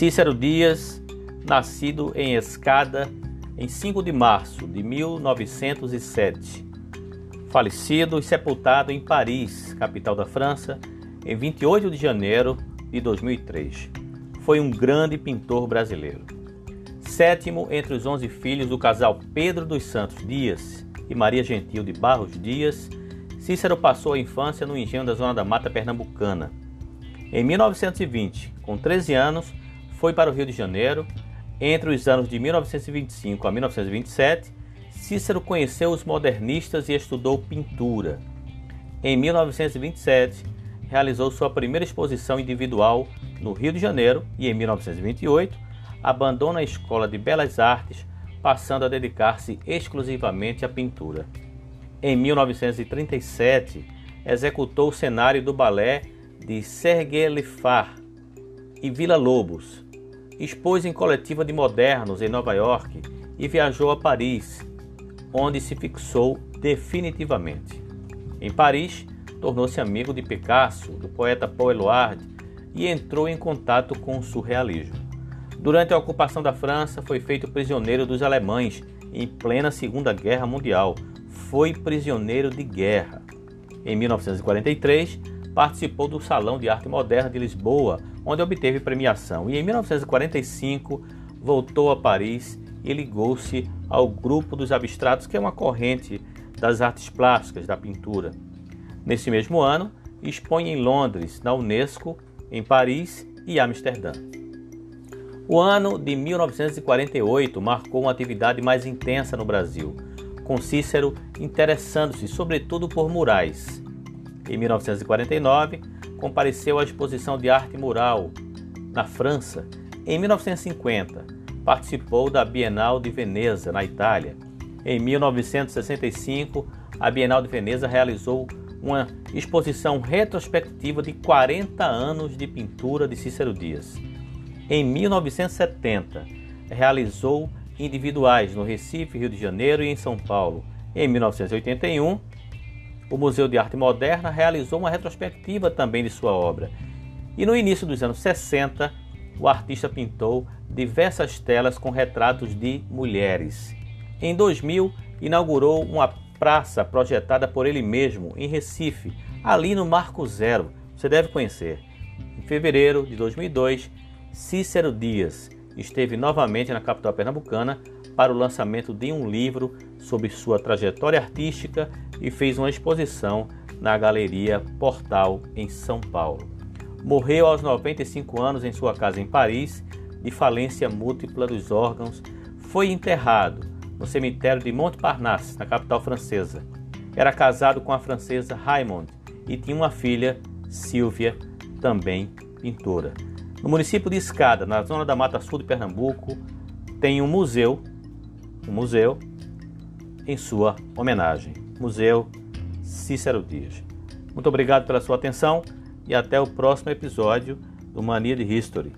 Cícero Dias, nascido em Escada em 5 de março de 1907. Falecido e sepultado em Paris, capital da França, em 28 de janeiro de 2003. Foi um grande pintor brasileiro. Sétimo entre os 11 filhos do casal Pedro dos Santos Dias e Maria Gentil de Barros Dias, Cícero passou a infância no engenho da Zona da Mata Pernambucana. Em 1920, com 13 anos, foi para o Rio de Janeiro. Entre os anos de 1925 a 1927, Cícero conheceu os modernistas e estudou pintura. Em 1927, realizou sua primeira exposição individual no Rio de Janeiro e, em 1928, abandona a Escola de Belas Artes, passando a dedicar-se exclusivamente à pintura. Em 1937, executou o cenário do balé de Sergei Lifar e Vila Lobos, expôs em coletiva de modernos em Nova York e viajou a Paris, onde se fixou definitivamente. Em Paris, tornou-se amigo de Picasso, do poeta Paul Eluard e entrou em contato com o surrealismo. Durante a ocupação da França, foi feito prisioneiro dos alemães em plena Segunda Guerra Mundial. Foi prisioneiro de guerra. Em 1943, participou do Salão de Arte Moderna de Lisboa, onde obteve premiação, e em 1945 voltou a Paris e ligou-se ao Grupo dos Abstratos, que é uma corrente das artes plásticas da pintura. Nesse mesmo ano, expõe em Londres, na Unesco, em Paris e Amsterdã. O ano de 1948 marcou uma atividade mais intensa no Brasil, com Cícero interessando-se sobretudo por murais. Em 1949, compareceu à exposição de arte mural na França. Em 1950, participou da Bienal de Veneza, na Itália. Em 1965, a Bienal de Veneza realizou uma exposição retrospectiva de 40 anos de pintura de Cícero Dias. Em 1970, realizou individuais no Recife, Rio de Janeiro e em São Paulo. Em 1981, o Museu de Arte Moderna realizou uma retrospectiva também de sua obra. E no início dos anos 60, o artista pintou diversas telas com retratos de mulheres. Em 2000, inaugurou uma praça projetada por ele mesmo em Recife, ali no Marco Zero. Você deve conhecer. Em fevereiro de 2002, Cícero Dias esteve novamente na capital pernambucana para o lançamento de um livro sobre sua trajetória artística e fez uma exposição na Galeria Portal, em São Paulo. Morreu aos 95 anos em sua casa em Paris, de falência múltipla dos órgãos. Foi enterrado no cemitério de Montparnasse, na capital francesa. Era casado com a francesa Raymond e tinha uma filha, Silvia, também pintora. No município de Escada, na zona da Mata Sul de Pernambuco, tem um museu, um museu em sua homenagem. Museu Cícero Dias. Muito obrigado pela sua atenção e até o próximo episódio do Mania de History.